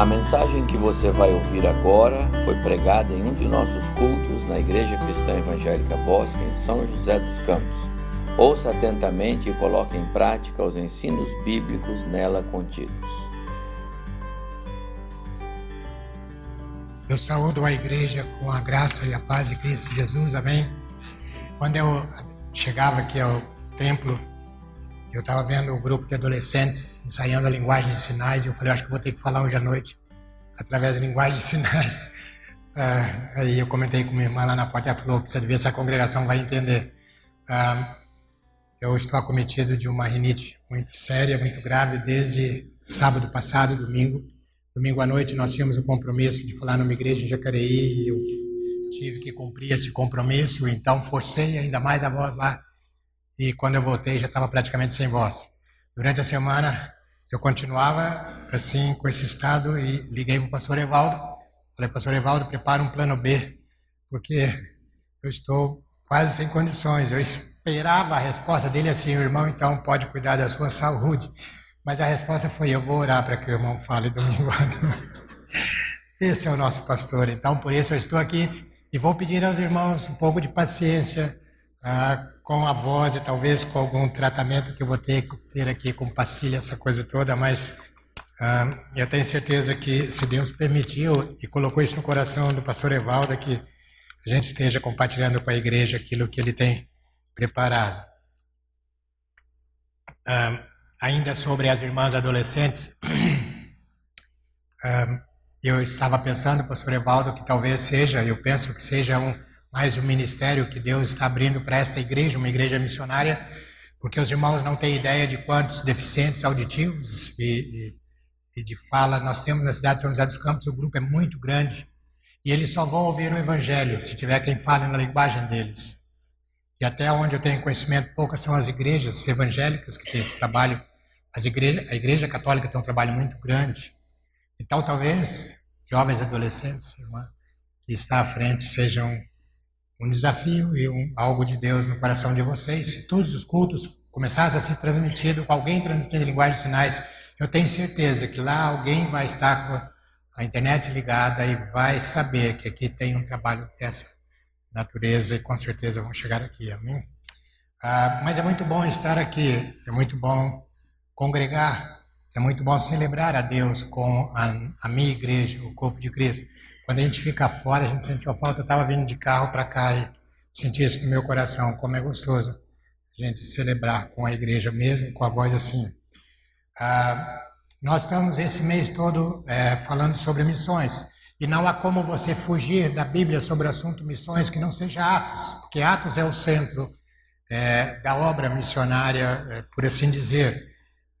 A mensagem que você vai ouvir agora foi pregada em um de nossos cultos na Igreja Cristã Evangélica Bosque, em São José dos Campos. Ouça atentamente e coloque em prática os ensinos bíblicos nela contidos. Eu saúdo a igreja com a graça e a paz de Cristo Jesus, amém? Quando eu chegava aqui ao templo, eu estava vendo o grupo de adolescentes ensaiando a linguagem de sinais e eu falei, acho que vou ter que falar hoje à noite através da linguagem de sinais. Uh, aí eu comentei com minha irmã lá na porta, ela falou, precisa ver se a congregação vai entender. Uh, eu estou acometido de uma rinite muito séria, muito grave, desde sábado passado, domingo. Domingo à noite nós tínhamos o compromisso de falar numa igreja em Jacareí e eu tive que cumprir esse compromisso, então forcei ainda mais a voz lá e quando eu voltei já estava praticamente sem voz. Durante a semana eu continuava assim com esse estado e liguei para o pastor Evaldo. Falei, pastor Evaldo, prepara um plano B, porque eu estou quase sem condições. Eu esperava a resposta dele assim, irmão, então pode cuidar da sua saúde. Mas a resposta foi, eu vou orar para que o irmão fale domingo à noite. Esse é o nosso pastor. Então, por isso eu estou aqui e vou pedir aos irmãos um pouco de paciência. Ah, com a voz e talvez com algum tratamento que eu vou ter que ter aqui com pastilha, essa coisa toda, mas uh, eu tenho certeza que se Deus permitiu e colocou isso no coração do pastor Evaldo, que a gente esteja compartilhando com a igreja aquilo que ele tem preparado. Uh, ainda sobre as irmãs adolescentes, uh, eu estava pensando, pastor Evaldo, que talvez seja, eu penso que seja um mais um ministério que Deus está abrindo para esta igreja, uma igreja missionária, porque os irmãos não têm ideia de quantos deficientes auditivos e, e, e de fala nós temos na cidade de São José dos Campos. O grupo é muito grande e eles só vão ouvir o evangelho se tiver quem fale na linguagem deles. E até onde eu tenho conhecimento, poucas são as igrejas evangélicas que têm esse trabalho. As igreja, a igreja católica tem um trabalho muito grande. Então, talvez jovens adolescentes, irmã, que está à frente, sejam um desafio e um, algo de Deus no coração de vocês. Se todos os cultos começassem a ser transmitidos, com alguém transmitindo linguagem de sinais, eu tenho certeza que lá alguém vai estar com a internet ligada e vai saber que aqui tem um trabalho dessa natureza e com certeza vão chegar aqui, amém? Ah, mas é muito bom estar aqui, é muito bom congregar, é muito bom celebrar a Deus com a, a minha igreja, o corpo de Cristo. Quando a gente fica fora, a gente sente a falta. Eu estava vindo de carro para cá e senti isso no meu coração, como é gostoso a gente celebrar com a igreja mesmo, com a voz assim. Ah, nós estamos esse mês todo é, falando sobre missões. E não há como você fugir da Bíblia sobre o assunto missões que não seja Atos, porque Atos é o centro é, da obra missionária, é, por assim dizer.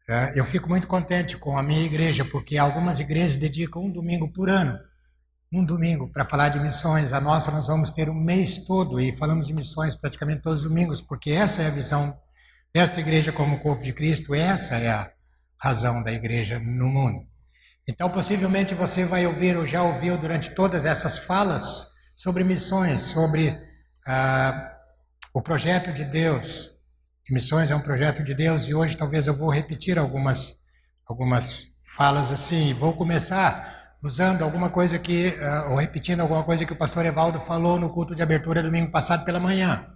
É, eu fico muito contente com a minha igreja, porque algumas igrejas dedicam um domingo por ano um domingo para falar de missões. A nossa nós vamos ter um mês todo e falamos de missões praticamente todos os domingos, porque essa é a visão desta igreja como corpo de Cristo, essa é a razão da igreja no mundo. Então, possivelmente você vai ouvir ou já ouviu durante todas essas falas sobre missões, sobre ah, o projeto de Deus. missões é um projeto de Deus e hoje talvez eu vou repetir algumas algumas falas assim. Vou começar usando alguma coisa que, uh, ou repetindo alguma coisa que o pastor Evaldo falou no culto de abertura domingo passado pela manhã,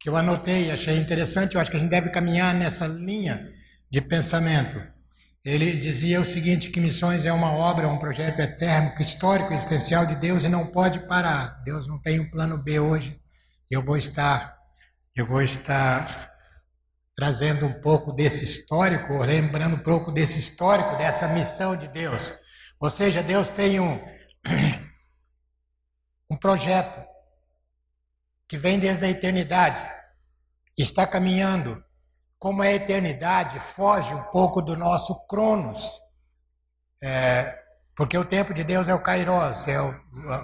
que eu anotei e achei interessante, eu acho que a gente deve caminhar nessa linha de pensamento. Ele dizia o seguinte, que missões é uma obra, um projeto eterno, histórico, existencial de Deus e não pode parar. Deus não tem um plano B hoje. Eu vou estar, eu vou estar trazendo um pouco desse histórico, lembrando um pouco desse histórico, dessa missão de Deus. Ou seja, Deus tem um, um projeto que vem desde a eternidade, está caminhando. Como é a eternidade, foge um pouco do nosso cronos. É, porque o tempo de Deus é o kairos, é o,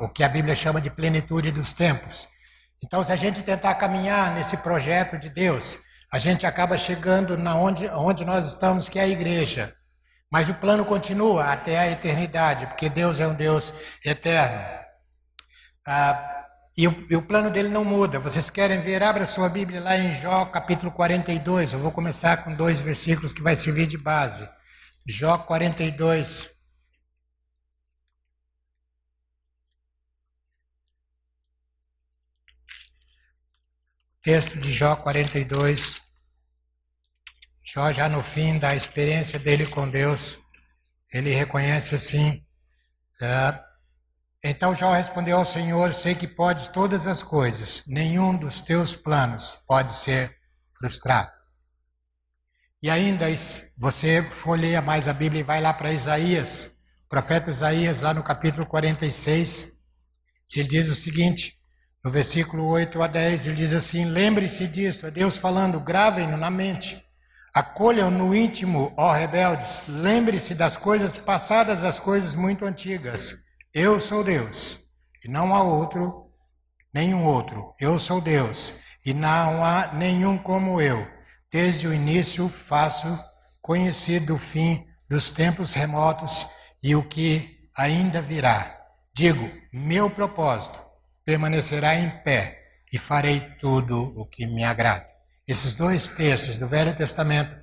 o que a Bíblia chama de plenitude dos tempos. Então, se a gente tentar caminhar nesse projeto de Deus, a gente acaba chegando na onde, onde nós estamos, que é a igreja. Mas o plano continua até a eternidade, porque Deus é um Deus eterno. Ah, e, o, e o plano dele não muda. Vocês querem ver? Abra sua Bíblia lá em Jó, capítulo 42. Eu vou começar com dois versículos que vai servir de base. Jó 42. Texto de Jó 42. Jó, já no fim da experiência dele com Deus, ele reconhece assim: é, Então Jó respondeu ao Senhor: Sei que podes todas as coisas, nenhum dos teus planos pode ser frustrado. E ainda, você folheia mais a Bíblia e vai lá para Isaías, o profeta Isaías, lá no capítulo 46, ele diz o seguinte: no versículo 8 a 10, ele diz assim: Lembre-se disto, é Deus falando, gravem-no na mente, acolham no íntimo, ó rebeldes, lembre-se das coisas passadas, das coisas muito antigas. Eu sou Deus, e não há outro, nenhum outro. Eu sou Deus, e não há nenhum como eu. Desde o início faço conhecido o fim dos tempos remotos e o que ainda virá. Digo, meu propósito permanecerá em pé e farei tudo o que me agrada. Esses dois textos do Velho Testamento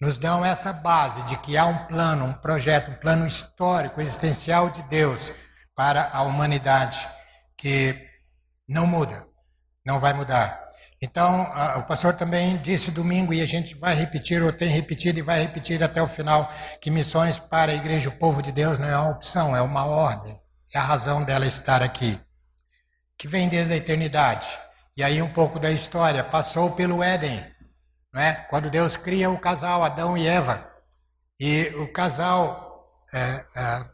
nos dão essa base de que há um plano, um projeto, um plano histórico, existencial de Deus para a humanidade que não muda, não vai mudar. Então, o pastor também disse domingo, e a gente vai repetir, ou tem repetido e vai repetir até o final, que missões para a igreja, o povo de Deus, não é uma opção, é uma ordem. É a razão dela estar aqui que vem desde a eternidade. E aí um pouco da história, passou pelo Éden, não é? quando Deus cria o casal, Adão e Eva. E o casal é, é,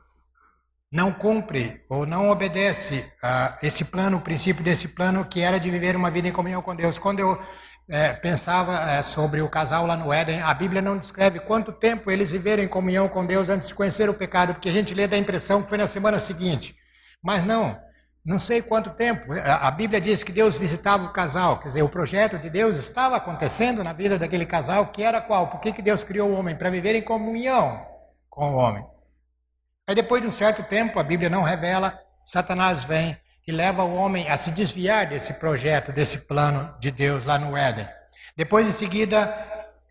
não cumpre ou não obedece a esse plano, o princípio desse plano que era de viver uma vida em comunhão com Deus. Quando eu é, pensava é, sobre o casal lá no Éden, a Bíblia não descreve quanto tempo eles viveram em comunhão com Deus antes de conhecer o pecado, porque a gente lê da impressão que foi na semana seguinte. Mas não, não sei quanto tempo. A Bíblia diz que Deus visitava o casal, quer dizer, o projeto de Deus estava acontecendo na vida daquele casal, que era qual? Por que, que Deus criou o homem? Para viver em comunhão com o homem. Aí depois de um certo tempo, a Bíblia não revela, Satanás vem e leva o homem a se desviar desse projeto, desse plano de Deus lá no Éden. Depois, em seguida,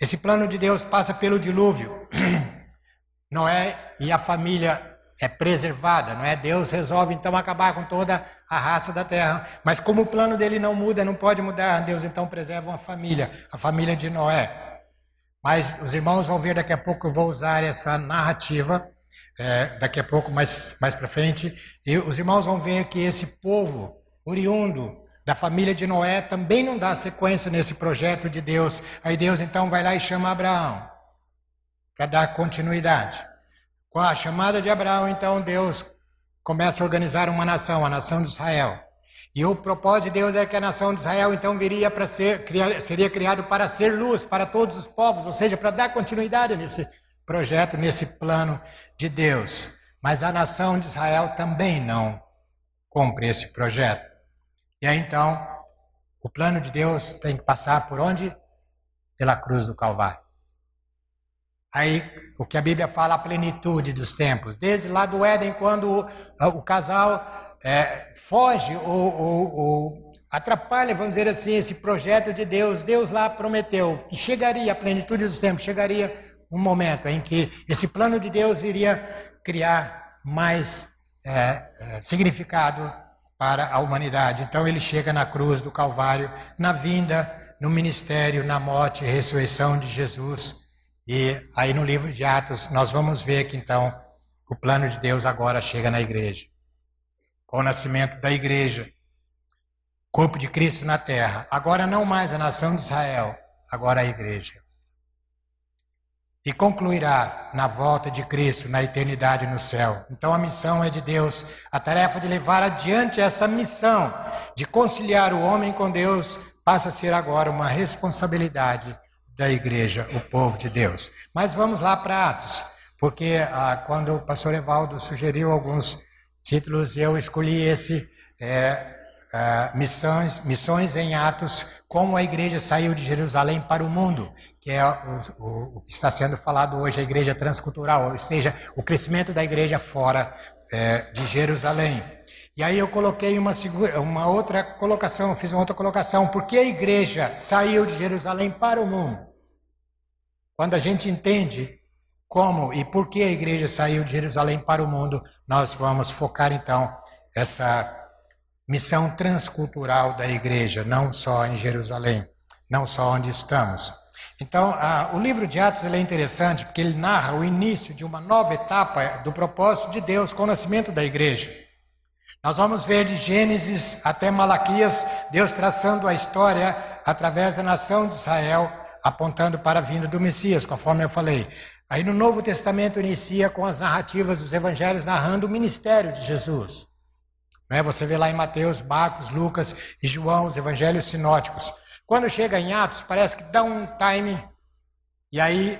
esse plano de Deus passa pelo dilúvio. Noé e a família é preservada, não é? Deus resolve então acabar com toda a raça da terra, mas como o plano dele não muda, não pode mudar, Deus então preserva uma família, a família de Noé. Mas os irmãos vão ver daqui a pouco, eu vou usar essa narrativa, é, daqui a pouco, mais, mais para frente, e os irmãos vão ver que esse povo oriundo da família de Noé também não dá sequência nesse projeto de Deus. Aí Deus então vai lá e chama Abraão para dar continuidade. Com a chamada de Abraão, então, Deus começa a organizar uma nação, a nação de Israel. E o propósito de Deus é que a nação de Israel então viria para ser, seria criado para ser luz para todos os povos, ou seja, para dar continuidade nesse projeto, nesse plano de Deus. Mas a nação de Israel também não cumpre esse projeto. E aí então, o plano de Deus tem que passar por onde? Pela cruz do Calvário. Aí, o que a Bíblia fala, a plenitude dos tempos. Desde lá do Éden, quando o, o casal é, foge ou, ou, ou, atrapalha, vamos dizer assim, esse projeto de Deus, Deus lá prometeu que chegaria a plenitude dos tempos, chegaria um momento em que esse plano de Deus iria criar mais é, é, significado para a humanidade. Então ele chega na cruz do Calvário, na vinda, no ministério, na morte e ressurreição de Jesus e aí no livro de Atos nós vamos ver que então o plano de Deus agora chega na igreja. Com o nascimento da igreja, corpo de Cristo na terra. Agora não mais a nação de Israel, agora a igreja. E concluirá na volta de Cristo, na eternidade no céu. Então a missão é de Deus, a tarefa de levar adiante essa missão, de conciliar o homem com Deus, passa a ser agora uma responsabilidade da igreja, o povo de Deus. Mas vamos lá para Atos, porque ah, quando o pastor Evaldo sugeriu alguns títulos, eu escolhi esse é, ah, missões, missões em Atos, como a igreja saiu de Jerusalém para o mundo, que é o, o, o que está sendo falado hoje, a igreja transcultural, ou seja, o crescimento da igreja fora é, de Jerusalém. E aí eu coloquei uma, uma outra colocação, fiz uma outra colocação. Por que a igreja saiu de Jerusalém para o mundo? Quando a gente entende como e por que a igreja saiu de Jerusalém para o mundo, nós vamos focar então essa, missão transcultural da igreja, não só em Jerusalém, não só onde estamos. Então, o livro de Atos é interessante porque ele narra o início de uma nova etapa do propósito de Deus com o nascimento da igreja. Nós vamos ver de Gênesis até Malaquias, Deus traçando a história através da nação de Israel, apontando para a vinda do Messias, conforme eu falei. Aí no Novo Testamento inicia com as narrativas dos evangelhos narrando o ministério de Jesus. Né? Você vê lá em Mateus, Marcos, Lucas e João, os evangelhos sinóticos. Quando chega em Atos, parece que dá um time, e aí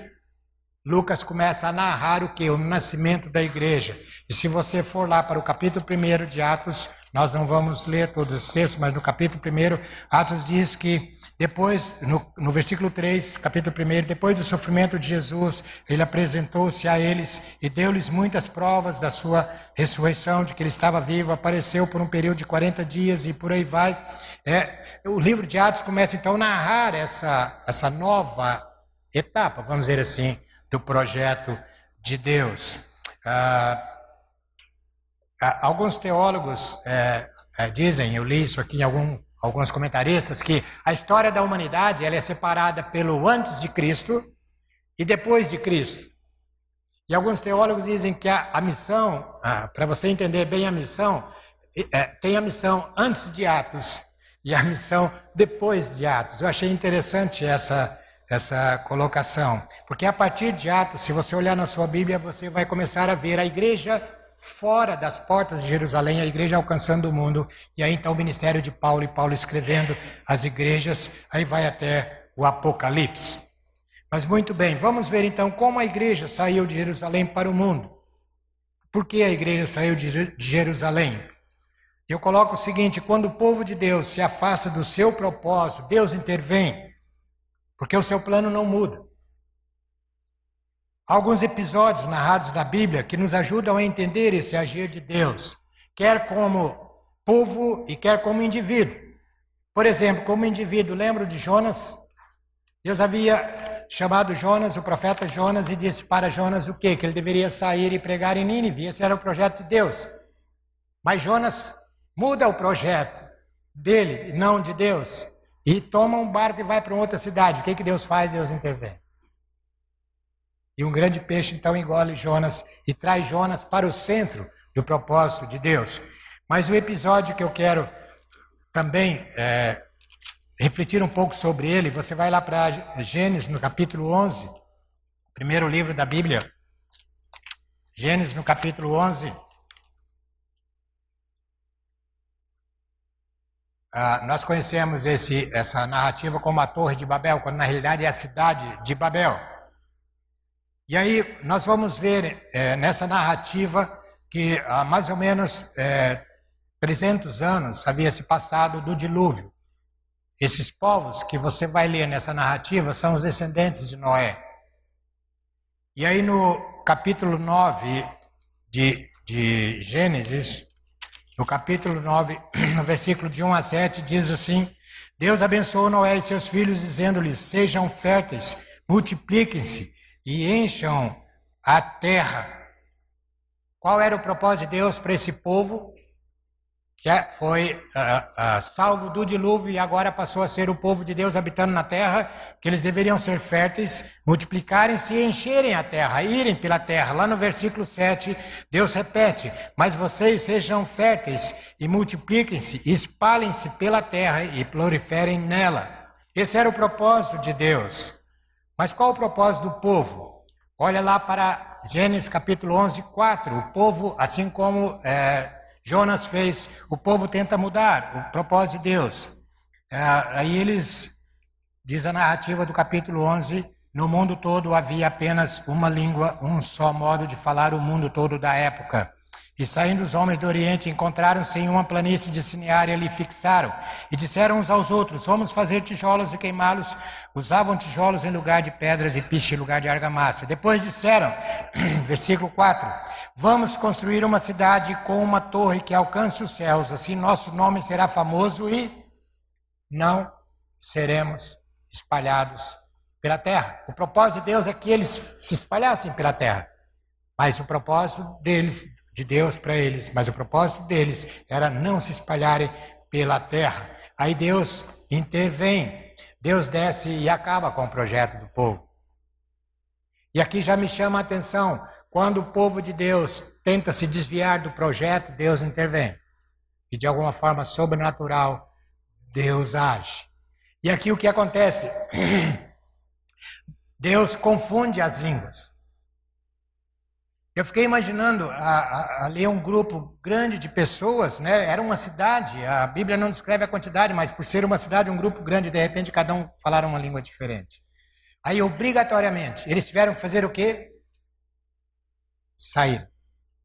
Lucas começa a narrar o que? O nascimento da igreja. E se você for lá para o capítulo 1 de Atos, nós não vamos ler todos os textos, mas no capítulo 1, Atos diz que depois, no, no versículo 3, capítulo 1, depois do sofrimento de Jesus, ele apresentou-se a eles e deu-lhes muitas provas da sua ressurreição, de que ele estava vivo, apareceu por um período de 40 dias e por aí vai. É, o livro de Atos começa então a narrar essa, essa nova etapa, vamos dizer assim, do projeto de Deus. Ah, alguns teólogos é, é, dizem, eu li isso aqui em algum alguns comentaristas que a história da humanidade ela é separada pelo antes de Cristo e depois de Cristo. E alguns teólogos dizem que a, a missão, ah, para você entender bem a missão, é, tem a missão antes de Atos e a missão depois de Atos. Eu achei interessante essa essa colocação, porque a partir de Atos, se você olhar na sua Bíblia, você vai começar a ver a igreja fora das portas de Jerusalém, a igreja alcançando o mundo, e aí então o ministério de Paulo e Paulo escrevendo as igrejas, aí vai até o Apocalipse. Mas muito bem, vamos ver então como a igreja saiu de Jerusalém para o mundo. Por que a igreja saiu de Jerusalém? Eu coloco o seguinte: quando o povo de Deus se afasta do seu propósito, Deus intervém, porque o seu plano não muda alguns episódios narrados na Bíblia que nos ajudam a entender esse agir de Deus, quer como povo e quer como indivíduo. Por exemplo, como indivíduo, lembro de Jonas? Deus havia chamado Jonas, o profeta Jonas, e disse para Jonas o quê? Que ele deveria sair e pregar em Nínive. Esse era o projeto de Deus. Mas Jonas muda o projeto dele, não de Deus, e toma um barco e vai para outra cidade. O que, que Deus faz? Deus intervém. E um grande peixe então engole Jonas e traz Jonas para o centro do propósito de Deus. Mas o episódio que eu quero também é, refletir um pouco sobre ele, você vai lá para Gênesis no capítulo 11, primeiro livro da Bíblia. Gênesis no capítulo 11. Ah, nós conhecemos esse, essa narrativa como a Torre de Babel, quando na realidade é a cidade de Babel. E aí nós vamos ver é, nessa narrativa que há mais ou menos é, 300 anos havia se passado do dilúvio. Esses povos que você vai ler nessa narrativa são os descendentes de Noé. E aí no capítulo 9 de, de Gênesis, no capítulo 9, no versículo de 1 a 7, diz assim: Deus abençoou Noé e seus filhos, dizendo-lhes: Sejam férteis, multipliquem-se e encham a terra. Qual era o propósito de Deus para esse povo? Que foi uh, uh, salvo do dilúvio e agora passou a ser o povo de Deus habitando na terra, que eles deveriam ser férteis, multiplicarem-se e encherem a terra, irem pela terra. Lá no versículo 7, Deus repete: Mas vocês sejam férteis e multipliquem-se, espalhem-se pela terra e proliferem nela. Esse era o propósito de Deus. Mas qual o propósito do povo? Olha lá para Gênesis capítulo 11, 4. O povo, assim como é, Jonas fez, o povo tenta mudar o propósito de Deus. É, aí eles, diz a narrativa do capítulo 11, no mundo todo havia apenas uma língua, um só modo de falar o mundo todo da época. E saindo os homens do Oriente, encontraram-se em uma planície de Sinear e ali fixaram. E disseram uns aos outros: Vamos fazer tijolos e queimá-los. Usavam tijolos em lugar de pedras e piche em lugar de argamassa. Depois disseram, versículo 4: Vamos construir uma cidade com uma torre que alcance os céus. Assim nosso nome será famoso e não seremos espalhados pela terra. O propósito de Deus é que eles se espalhassem pela terra. Mas o propósito deles de Deus para eles, mas o propósito deles era não se espalharem pela terra. Aí Deus intervém, Deus desce e acaba com o projeto do povo. E aqui já me chama a atenção, quando o povo de Deus tenta se desviar do projeto, Deus intervém. E de alguma forma sobrenatural, Deus age. E aqui o que acontece? Deus confunde as línguas. Eu fiquei imaginando ali um grupo grande de pessoas, né? Era uma cidade. A Bíblia não descreve a quantidade, mas por ser uma cidade, um grupo grande, de repente cada um falar uma língua diferente. Aí obrigatoriamente eles tiveram que fazer o quê? Sair.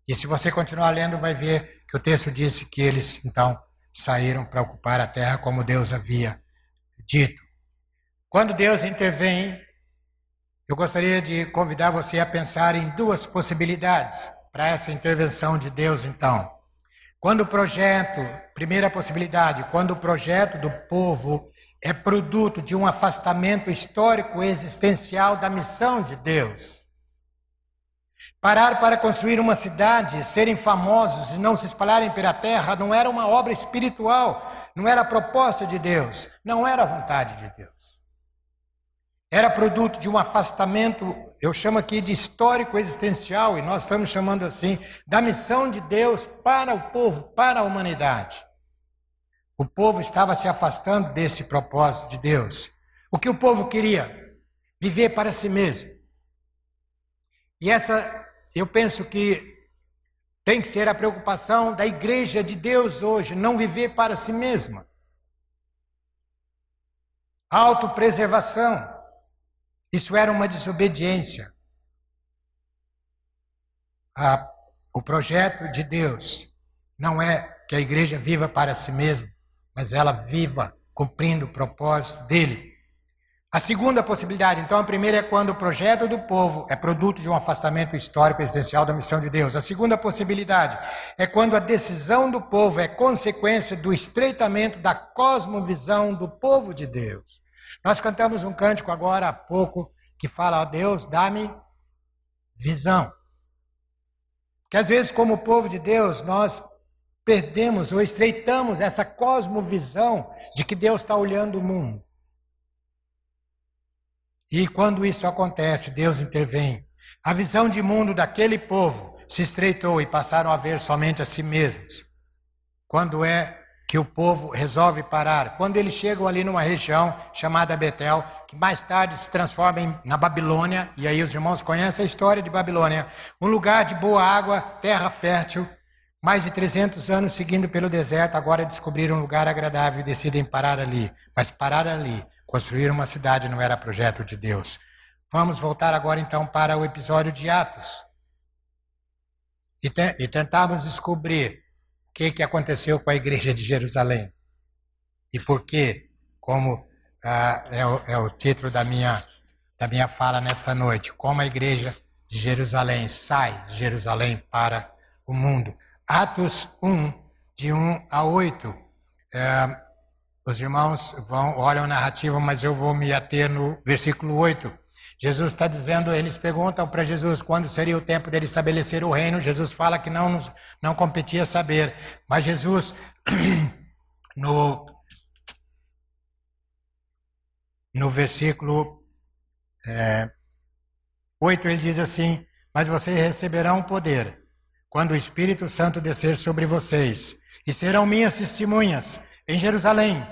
E se você continuar lendo, vai ver que o texto disse que eles então saíram para ocupar a terra como Deus havia dito. Quando Deus intervém eu gostaria de convidar você a pensar em duas possibilidades para essa intervenção de Deus, então. Quando o projeto, primeira possibilidade, quando o projeto do povo é produto de um afastamento histórico existencial da missão de Deus. Parar para construir uma cidade, serem famosos e não se espalharem pela terra não era uma obra espiritual, não era a proposta de Deus, não era a vontade de Deus. Era produto de um afastamento, eu chamo aqui de histórico existencial, e nós estamos chamando assim, da missão de Deus para o povo, para a humanidade. O povo estava se afastando desse propósito de Deus. O que o povo queria? Viver para si mesmo. E essa, eu penso que tem que ser a preocupação da igreja de Deus hoje, não viver para si mesma. Autopreservação. Isso era uma desobediência. A, o projeto de Deus não é que a igreja viva para si mesma, mas ela viva cumprindo o propósito dele. A segunda possibilidade, então, a primeira é quando o projeto do povo é produto de um afastamento histórico existencial da missão de Deus. A segunda possibilidade é quando a decisão do povo é consequência do estreitamento da cosmovisão do povo de Deus. Nós cantamos um cântico agora há pouco que fala: ó Deus, dá-me visão. Que às vezes, como povo de Deus, nós perdemos ou estreitamos essa cosmovisão de que Deus está olhando o mundo. E quando isso acontece, Deus intervém. A visão de mundo daquele povo se estreitou e passaram a ver somente a si mesmos. Quando é que o povo resolve parar. Quando eles chegam ali numa região chamada Betel, que mais tarde se transforma em, na Babilônia, e aí os irmãos conhecem a história de Babilônia, um lugar de boa água, terra fértil, mais de 300 anos seguindo pelo deserto, agora descobriram um lugar agradável e decidem parar ali. Mas parar ali, construir uma cidade não era projeto de Deus. Vamos voltar agora então para o episódio de Atos. E, te, e tentarmos descobrir que, que aconteceu com a igreja de Jerusalém. E por quê? Como ah, é, o, é o título da minha, da minha fala nesta noite. Como a igreja de Jerusalém sai de Jerusalém para o mundo. Atos 1, de 1 a 8. É, os irmãos vão, olham a narrativa, mas eu vou me ater no versículo 8. Jesus está dizendo, eles perguntam para Jesus quando seria o tempo dele estabelecer o reino. Jesus fala que não, não competia saber. Mas Jesus, no, no versículo é, 8, ele diz assim: Mas vocês receberão poder quando o Espírito Santo descer sobre vocês, e serão minhas testemunhas em Jerusalém,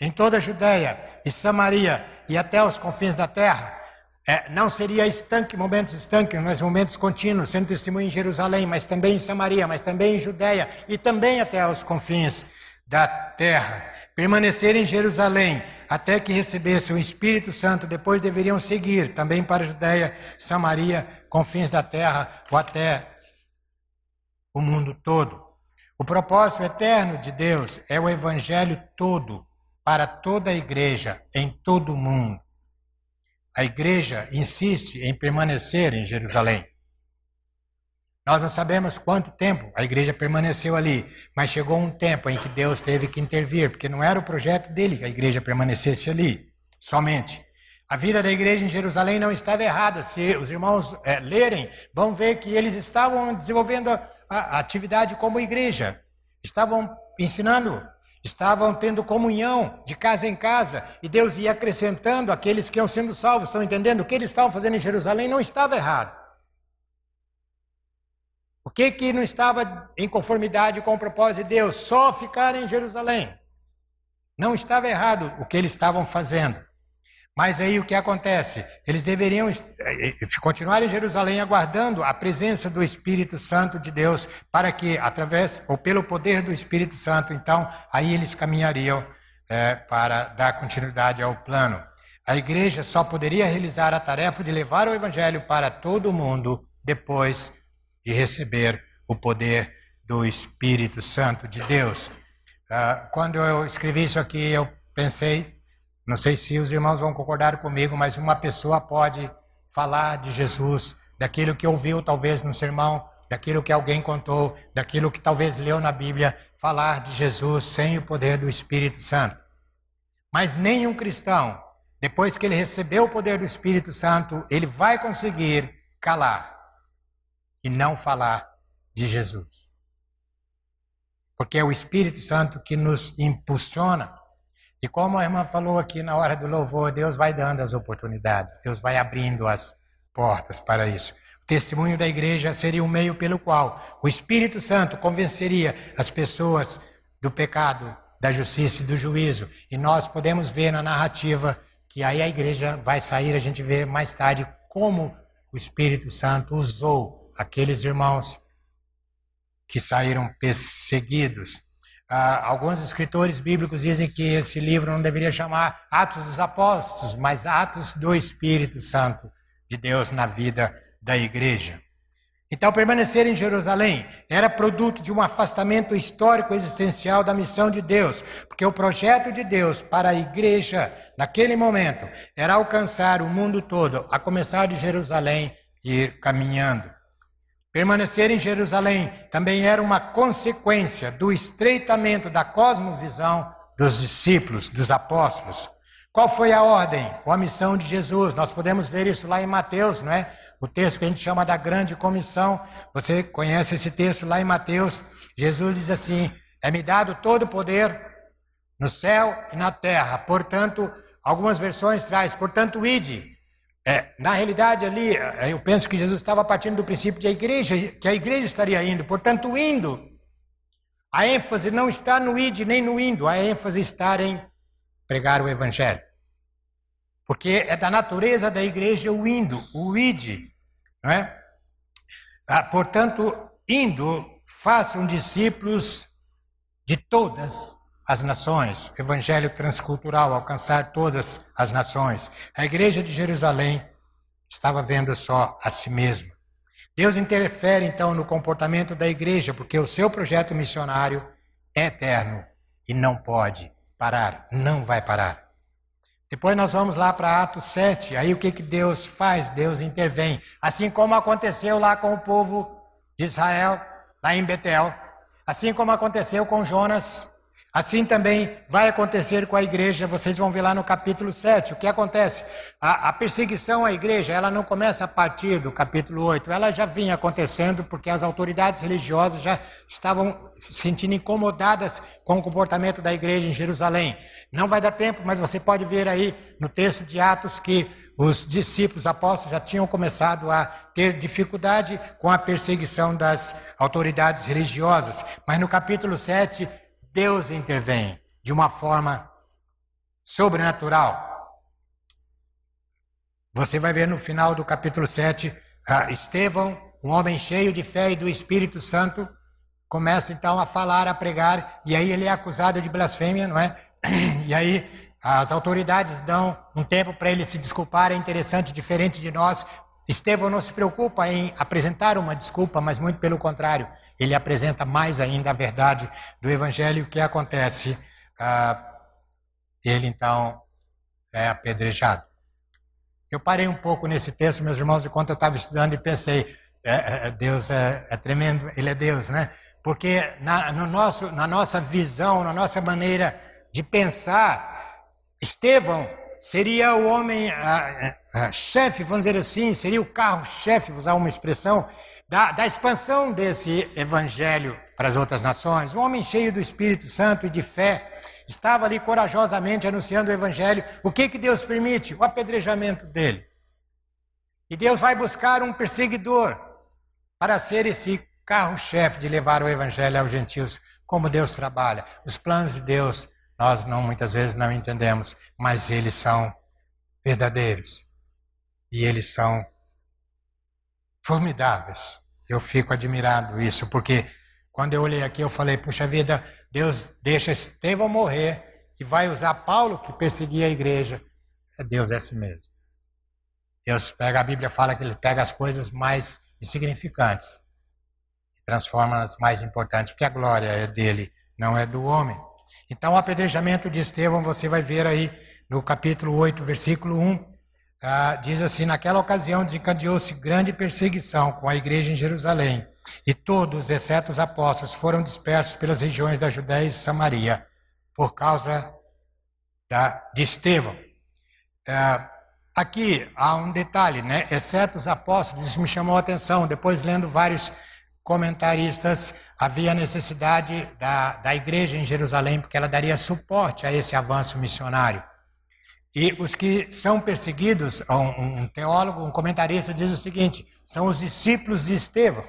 em toda a Judéia e Samaria e até os confins da terra. É, não seria estanque, momentos estanques, mas momentos contínuos, sendo testemunho em Jerusalém, mas também em Samaria, mas também em Judéia e também até os confins da terra. Permanecer em Jerusalém até que recebesse o Espírito Santo, depois deveriam seguir também para Judéia, Samaria, confins da terra ou até o mundo todo. O propósito eterno de Deus é o evangelho todo para toda a igreja em todo o mundo. A igreja insiste em permanecer em Jerusalém. Nós não sabemos quanto tempo a igreja permaneceu ali, mas chegou um tempo em que Deus teve que intervir, porque não era o projeto dele que a igreja permanecesse ali somente. A vida da igreja em Jerusalém não estava errada. Se os irmãos é, lerem, vão ver que eles estavam desenvolvendo a atividade como igreja. Estavam ensinando, estavam tendo comunhão de casa em casa, e Deus ia acrescentando aqueles que iam sendo salvos. Estão entendendo? O que eles estavam fazendo em Jerusalém não estava errado. O que que não estava em conformidade com o propósito de Deus? Só ficar em Jerusalém. Não estava errado o que eles estavam fazendo. Mas aí o que acontece? Eles deveriam eh, eh, continuar em Jerusalém aguardando a presença do Espírito Santo de Deus, para que, através ou pelo poder do Espírito Santo, então, aí eles caminhariam é, para dar continuidade ao plano. A igreja só poderia realizar a tarefa de levar o Evangelho para todo mundo depois de receber o poder do Espírito Santo de Deus. Uh, quando eu escrevi isso aqui, eu pensei não sei se os irmãos vão concordar comigo, mas uma pessoa pode falar de Jesus, daquilo que ouviu talvez no sermão, daquilo que alguém contou, daquilo que talvez leu na Bíblia, falar de Jesus sem o poder do Espírito Santo. Mas nenhum cristão, depois que ele recebeu o poder do Espírito Santo, ele vai conseguir calar e não falar de Jesus. Porque é o Espírito Santo que nos impulsiona e como a irmã falou aqui na hora do louvor, Deus vai dando as oportunidades, Deus vai abrindo as portas para isso. O testemunho da igreja seria o meio pelo qual o Espírito Santo convenceria as pessoas do pecado, da justiça e do juízo. E nós podemos ver na narrativa que aí a igreja vai sair, a gente vê mais tarde como o Espírito Santo usou aqueles irmãos que saíram perseguidos ah, alguns escritores bíblicos dizem que esse livro não deveria chamar Atos dos Apóstolos, mas Atos do Espírito Santo de Deus na vida da igreja. Então, permanecer em Jerusalém era produto de um afastamento histórico existencial da missão de Deus, porque o projeto de Deus para a igreja, naquele momento, era alcançar o mundo todo, a começar de Jerusalém e ir caminhando. Permanecer em Jerusalém também era uma consequência do estreitamento da cosmovisão dos discípulos, dos apóstolos. Qual foi a ordem ou a missão de Jesus? Nós podemos ver isso lá em Mateus, não é? O texto que a gente chama da grande comissão. Você conhece esse texto lá em Mateus? Jesus diz assim: É-me dado todo o poder no céu e na terra. Portanto, algumas versões traz, portanto, ide é, na realidade, ali, é, eu penso que Jesus estava partindo do princípio de a igreja, que a igreja estaria indo, portanto, indo. A ênfase não está no id nem no indo, a ênfase está em pregar o evangelho. Porque é da natureza da igreja o indo, o id, não é? Ah, portanto, indo, façam discípulos de todas as nações, evangelho transcultural, alcançar todas as nações. A igreja de Jerusalém estava vendo só a si mesma. Deus interfere então no comportamento da igreja, porque o seu projeto missionário é eterno e não pode parar, não vai parar. Depois nós vamos lá para Atos 7, aí o que, que Deus faz? Deus intervém. Assim como aconteceu lá com o povo de Israel, lá em Betel, assim como aconteceu com Jonas Assim também vai acontecer com a igreja, vocês vão ver lá no capítulo 7. O que acontece? A, a, perseguição à igreja, ela não começa a partir do capítulo 8, ela já vinha acontecendo porque as autoridades religiosas já estavam se sentindo incomodadas com o comportamento da igreja em Jerusalém. Não vai dar tempo, mas você pode ver aí no texto de Atos que os discípulos apóstolos já tinham começado a ter dificuldade com a perseguição das autoridades religiosas. Mas no capítulo 7, Deus intervém de uma forma sobrenatural. Você vai ver no final do capítulo 7, ah, Estevão, um homem cheio de fé e do Espírito Santo, começa então a falar, a pregar, e aí ele é acusado de blasfêmia, não é? E aí as autoridades dão um tempo para ele se desculpar, é interessante, diferente de nós. Estevão não se preocupa em apresentar uma desculpa, mas muito pelo contrário ele apresenta mais ainda a verdade do Evangelho. O que acontece? Ah, ele então é apedrejado. Eu parei um pouco nesse texto, meus irmãos, enquanto eu estava estudando e pensei: é, é, Deus é, é, tremendo, Ele é Deus, né? Porque na, no nosso, na nossa visão, na nossa maneira de pensar, Estevão seria o homem a, a, a chefe, vamos dizer assim, seria o carro-chefe, usar uma expressão, da, da expansão desse evangelho para as outras nações. Um homem cheio do Espírito Santo e de fé estava ali corajosamente anunciando o evangelho. O que, que Deus permite? O apedrejamento dele. E Deus vai buscar um perseguidor para ser esse carro-chefe de levar o evangelho aos gentios. Como Deus trabalha. Os planos de Deus nós não muitas vezes não entendemos, mas eles são verdadeiros. E eles são formidáveis. Eu fico admirado isso, porque quando eu olhei aqui, eu falei, puxa vida, Deus deixa Estevão morrer e vai usar Paulo, que perseguia a igreja. É Deus é assim mesmo. Deus pega, a Bíblia fala que ele pega as coisas mais insignificantes e transforma nas mais importantes, porque a glória é dele, não é do homem. Então, o apedrejamento de Estevão, você vai ver aí no capítulo 8, versículo 1, ah, diz assim: Naquela ocasião desencadeou-se grande perseguição com a igreja em Jerusalém, e todos, exceto os apóstolos, foram dispersos pelas regiões da Judéia e Samaria, por causa da, de Estevão. Ah, aqui há um detalhe, né? Exceto os apóstolos, isso me chamou a atenção. Depois, lendo vários comentaristas, havia necessidade da, da igreja em Jerusalém, porque ela daria suporte a esse avanço missionário. E os que são perseguidos, um, teólogo, um comentarista diz o seguinte: são os discípulos de Estevão,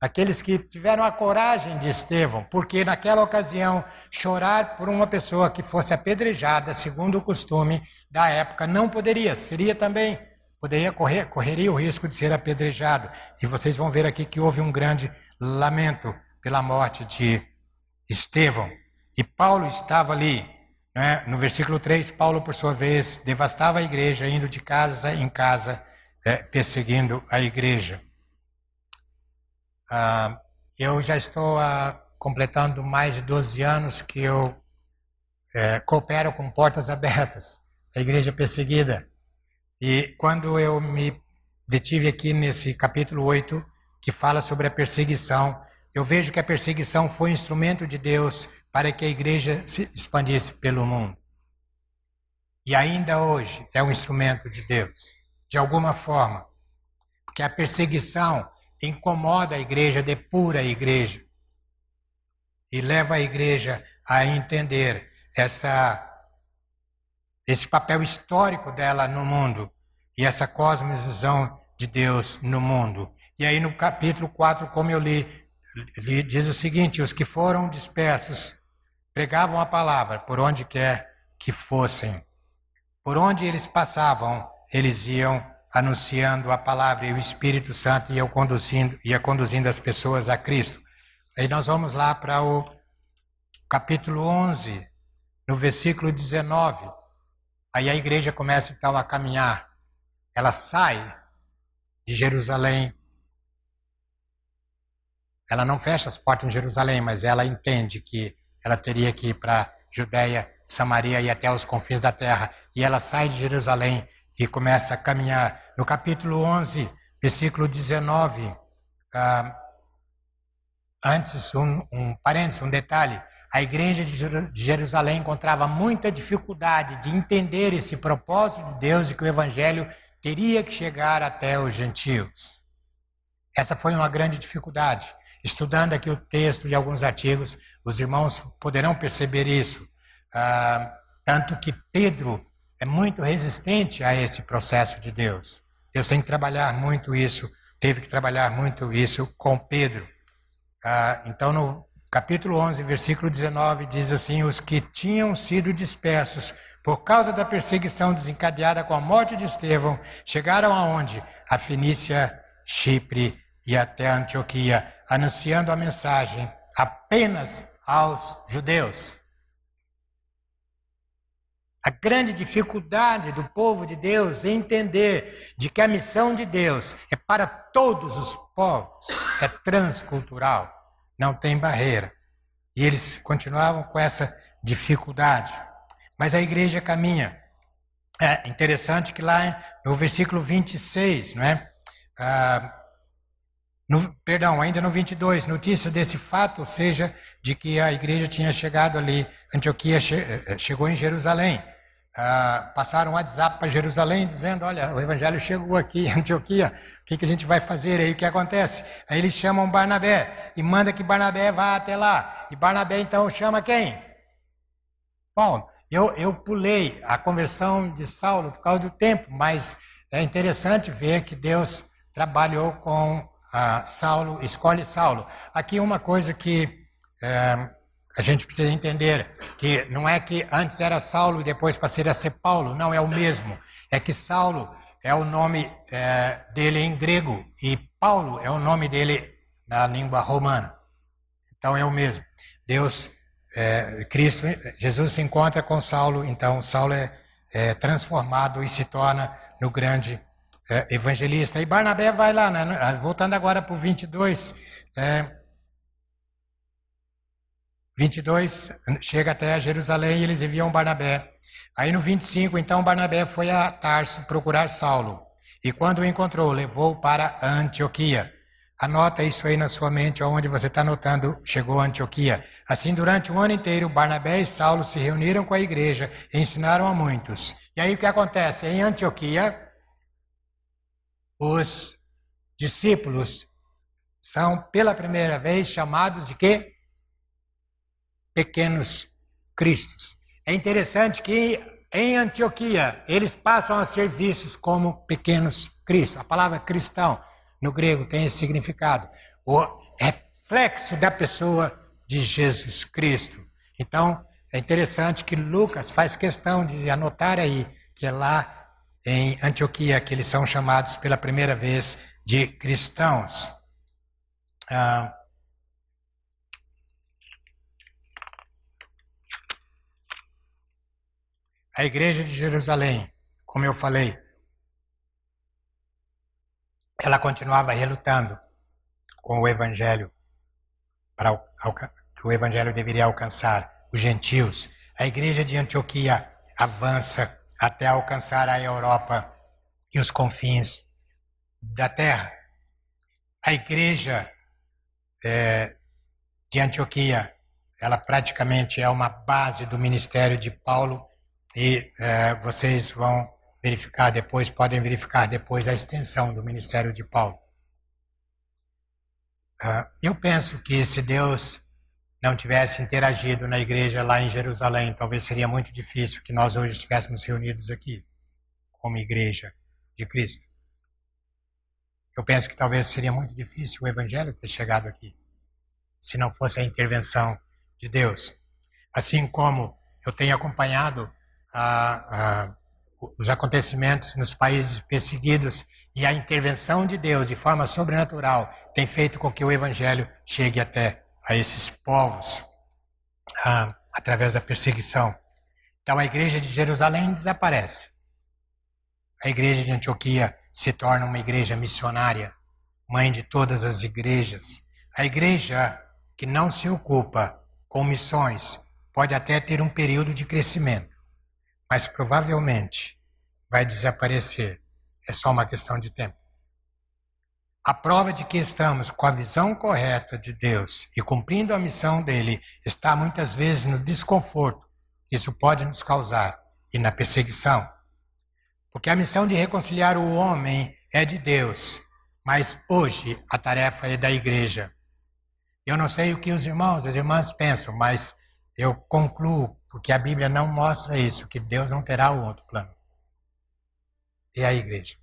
aqueles que tiveram a coragem de Estevão, porque naquela ocasião chorar por uma pessoa que fosse apedrejada, segundo o costume da época, não poderia, seria também poderia correr, correria o risco de ser apedrejado. E vocês vão ver aqui que houve um grande lamento pela morte de Estevão. E Paulo estava ali, né? no versículo 3, Paulo, por sua vez, devastava a igreja, indo de casa em casa, é, perseguindo a igreja. Ah, eu já estou ah, completando mais de 12 anos que eu é, coopero com Portas Abertas, a igreja perseguida. E quando eu me detive aqui nesse capítulo 8, que fala sobre a perseguição, eu vejo que a perseguição foi instrumento de Deus para que a igreja se expandisse pelo mundo. E ainda hoje é um instrumento de Deus, de alguma forma. Porque a perseguição incomoda a igreja, depura a igreja. E leva a igreja a entender essa esse papel histórico dela no mundo e essa cosmovisão de Deus no mundo. E aí no capítulo 4, como eu li, li diz o seguinte: os que foram dispersos pregavam a palavra por onde quer que fossem. Por onde eles passavam, eles iam anunciando a palavra e o Espírito Santo ia conduzindo, ia conduzindo as pessoas a Cristo. Aí nós vamos lá para o capítulo 11, no versículo 19. Aí a igreja começa então a caminhar. Ela sai de Jerusalém. Ela não fecha as portas em Jerusalém, mas ela entende que ela teria que ir para Judéia, Samaria e até os confins da terra. E ela sai de Jerusalém e começa a caminhar. No capítulo 11, versículo 19, ah, antes, um, um parênteses, um detalhe a igreja de Jerusalém encontrava muita dificuldade de entender esse propósito de Deus e que o evangelho teria que chegar até os gentios. Essa foi uma grande dificuldade. Estudando aqui o texto e alguns artigos, os irmãos poderão perceber isso. Ah, tanto que Pedro é muito resistente a esse processo de Deus. Deus tem que trabalhar muito isso, teve que trabalhar muito isso com Pedro. Ah, então, no capítulo 11, versículo 19, diz assim: Os que tinham sido dispersos por causa da perseguição desencadeada com a morte de Estevão, chegaram aonde? A Fenícia, Chipre e até Antioquia, anunciando a mensagem apenas aos judeus. A grande dificuldade do povo de Deus é entender de que a missão de Deus é para todos os povos, é transcultural não tem barreira. E eles continuavam com essa dificuldade. Mas a igreja caminha. É interessante que lá no versículo 26, não é? Ah, no, perdão, ainda no 22, notícia desse fato, ou seja, de que a igreja tinha chegado ali, Antioquia che, eh, chegou em Jerusalém. ah, passaram um WhatsApp para Jerusalém dizendo: Olha, o evangelho chegou aqui em Antioquia, o que, que a gente vai fazer aí? O que acontece? Aí eles chamam Barnabé e manda que Barnabé vá até lá. E Barnabé então chama quem? Paulo. Eu, eu pulei a conversão de Saulo por causa do tempo, mas é interessante ver que Deus trabalhou com ah, Saulo, escolhe Saulo. Aqui uma coisa que é, a gente precisa entender, que não é que antes era Saulo e depois passei a ser Paulo, não, é o mesmo. É que Saulo é o nome é, dele em grego e Paulo é o nome dele na língua romana. Então é o mesmo. Deus é, Cristo, Jesus se encontra com Saulo, então Saulo é, é transformado e se torna no grande é, evangelista. E Barnabé vai lá, né? voltando agora para o 22, é, 22 chega até Jerusalém e eles enviam Barnabé. Aí no 25, então Barnabé foi a Tarso procurar Saulo. E quando o encontrou, levou para Antioquia. Anota isso aí na sua mente, onde você está anotando, chegou a Antioquia. Assim, durante um ano inteiro, Barnabé e Saulo se reuniram com a igreja e ensinaram a muitos. E aí o que acontece? Em Antioquia, os discípulos são pela primeira vez chamados de quê? Pequenos cristos. É interessante que em Antioquia eles passam a ser vistos como pequenos cristos. A palavra cristão no grego tem esse significado. O reflexo da pessoa de Jesus Cristo. Então, é interessante que Lucas faz questão de anotar aí que é lá em Antioquia que eles são chamados pela primeira vez de cristãos. Ah, a igreja de Jerusalém, como eu falei, ela continuava relutando com o evangelho para que o evangelho deveria alcançar os gentios. A igreja de Antioquia avança até alcançar a Europa e os confins da terra. A igreja é, de Antioquia, ela praticamente é uma base do ministério de Paulo e é, vocês vão verificar depois, podem verificar depois a extensão do ministério de Paulo. Uh, eu penso que se Deus não tivesse interagido na igreja lá em Jerusalém, talvez seria muito difícil que nós hoje estivéssemos reunidos aqui, como igreja de Cristo. Eu penso que talvez seria muito difícil o evangelho ter chegado aqui, se não fosse a intervenção de Deus. Assim como eu tenho acompanhado os acontecimentos nos países perseguidos e a intervenção de Deus de forma sobrenatural tem feito com que o evangelho chegue até a esses povos ah, através da perseguição. Então a igreja de Jerusalém desaparece. A igreja de Antioquia se torna uma igreja missionária, mãe de todas as igrejas. A igreja que não se ocupa com missões pode até ter um período de crescimento mas provavelmente vai desaparecer. É só uma questão de tempo. A prova de que estamos com a visão correta de Deus e cumprindo a missão dele está muitas vezes no desconforto que isso pode nos causar e na perseguição. Porque a missão de reconciliar o homem é de Deus, mas hoje a tarefa é da igreja. Eu não sei o que os irmãos, as irmãs pensam, mas eu concluo porque a Bíblia não mostra isso, que Deus não terá outro plano. E a igreja.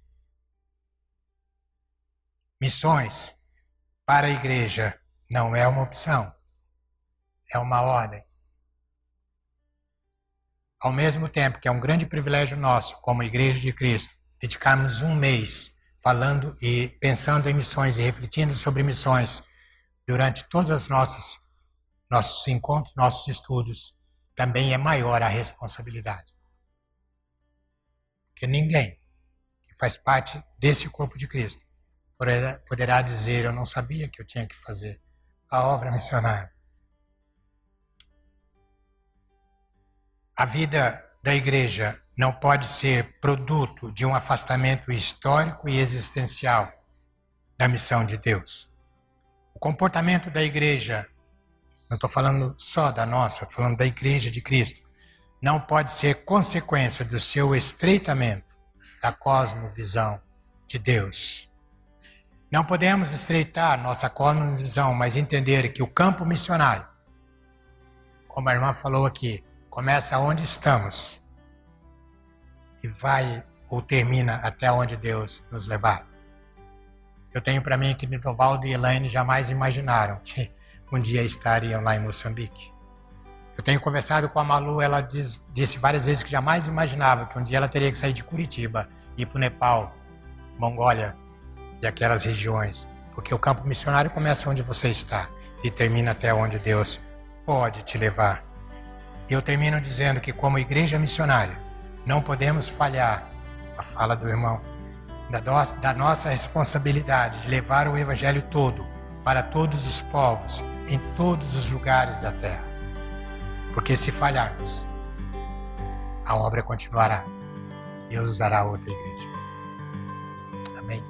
Missões para a igreja não é uma opção, é uma ordem. Ao mesmo tempo que é um grande privilégio nosso, como Igreja de Cristo, dedicarmos um mês falando e pensando em missões e refletindo sobre missões durante todos os nossos, nossos encontros, nossos estudos, também é maior a responsabilidade. Porque ninguém que faz parte desse corpo de Cristo poderá, dizer: Eu não sabia que eu tinha que fazer a obra missionária. A vida da igreja não pode ser produto de um afastamento histórico e existencial da missão de Deus. O comportamento da igreja não estou falando só da nossa, estou falando da igreja de Cristo. não pode ser consequência do seu estreitamento da cosmovisão de Deus. Não podemos estreitar nossa cosmovisão, mas entender que o campo missionário, como a irmã falou aqui, começa onde estamos e vai ou termina até onde Deus nos levar. Eu tenho para mim que Nidovaldo e Elaine jamais imaginaram que um dia estariam lá em Moçambique. Eu tenho conversado com a Malu, ela diz, disse várias vezes que jamais imaginava que um dia ela teria que sair de Curitiba ir para o Nepal, Mongólia e aquelas regiões. Porque o campo missionário começa onde você está e termina até onde Deus pode te levar. Eu termino dizendo que, como igreja missionária, não podemos falhar a fala do irmão da, do, da nossa responsabilidade de levar o Evangelho todo para todos os povos, em todos os lugares da terra. Porque se falharmos, a obra continuará. Deus usará outra igreja. Amém.